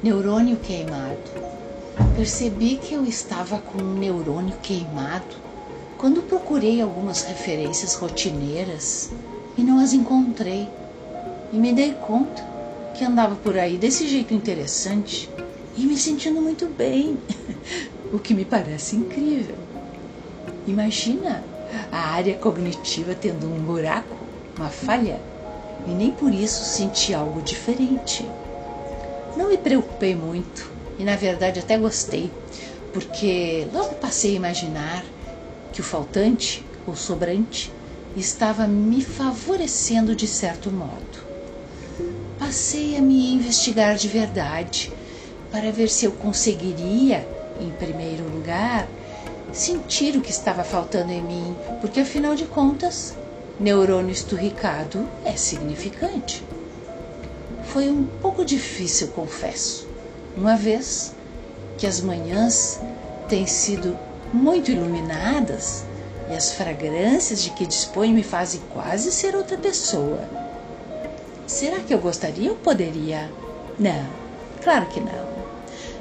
Neurônio queimado. Percebi que eu estava com um neurônio queimado quando procurei algumas referências rotineiras e não as encontrei. E me dei conta que andava por aí desse jeito interessante e me sentindo muito bem, o que me parece incrível. Imagina a área cognitiva tendo um buraco, uma falha, e nem por isso senti algo diferente. Não me preocupei muito e, na verdade, até gostei, porque logo passei a imaginar que o faltante ou sobrante estava me favorecendo de certo modo. Passei a me investigar de verdade para ver se eu conseguiria, em primeiro lugar, sentir o que estava faltando em mim, porque afinal de contas, neurônio esturricado é significante. Foi um pouco difícil, confesso, uma vez que as manhãs têm sido muito iluminadas e as fragrâncias de que disponho me fazem quase ser outra pessoa. Será que eu gostaria ou poderia? Não, claro que não.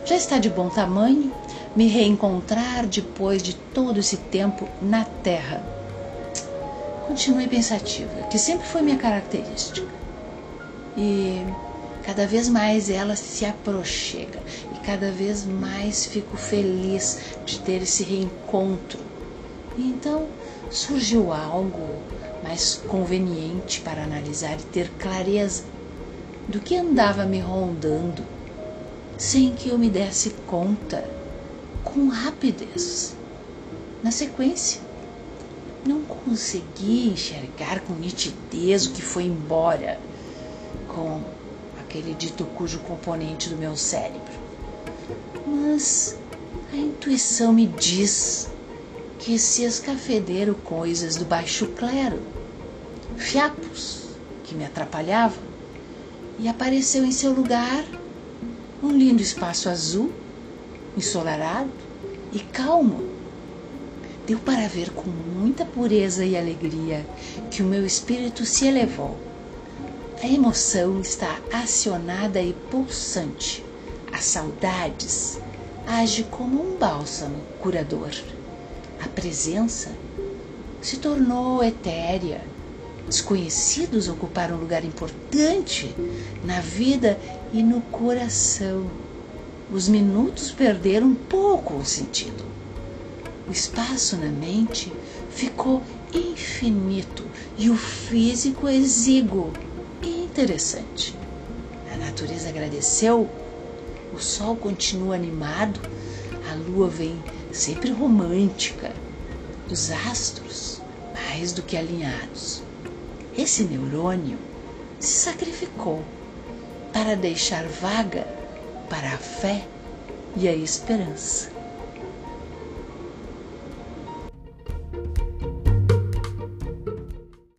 Já está de bom tamanho me reencontrar depois de todo esse tempo na Terra. Continuei pensativa, que sempre foi minha característica e cada vez mais ela se aproxima e cada vez mais fico feliz de ter esse reencontro. E então surgiu algo mais conveniente para analisar e ter clareza do que andava me rondando sem que eu me desse conta com rapidez. Na sequência, não consegui enxergar com nitidez o que foi embora com aquele dito cujo componente do meu cérebro. Mas a intuição me diz que se escafederam coisas do baixo clero, fiapos que me atrapalhavam, e apareceu em seu lugar um lindo espaço azul, ensolarado e calmo. Deu para ver com muita pureza e alegria que o meu espírito se elevou a emoção está acionada e pulsante. As saudades age como um bálsamo curador. A presença se tornou etérea. Desconhecidos ocuparam um lugar importante na vida e no coração. Os minutos perderam pouco o sentido. O espaço na mente ficou infinito e o físico exíguo interessante. A natureza agradeceu, o sol continua animado, a lua vem sempre romântica, os astros mais do que alinhados. Esse neurônio se sacrificou para deixar vaga para a fé e a esperança.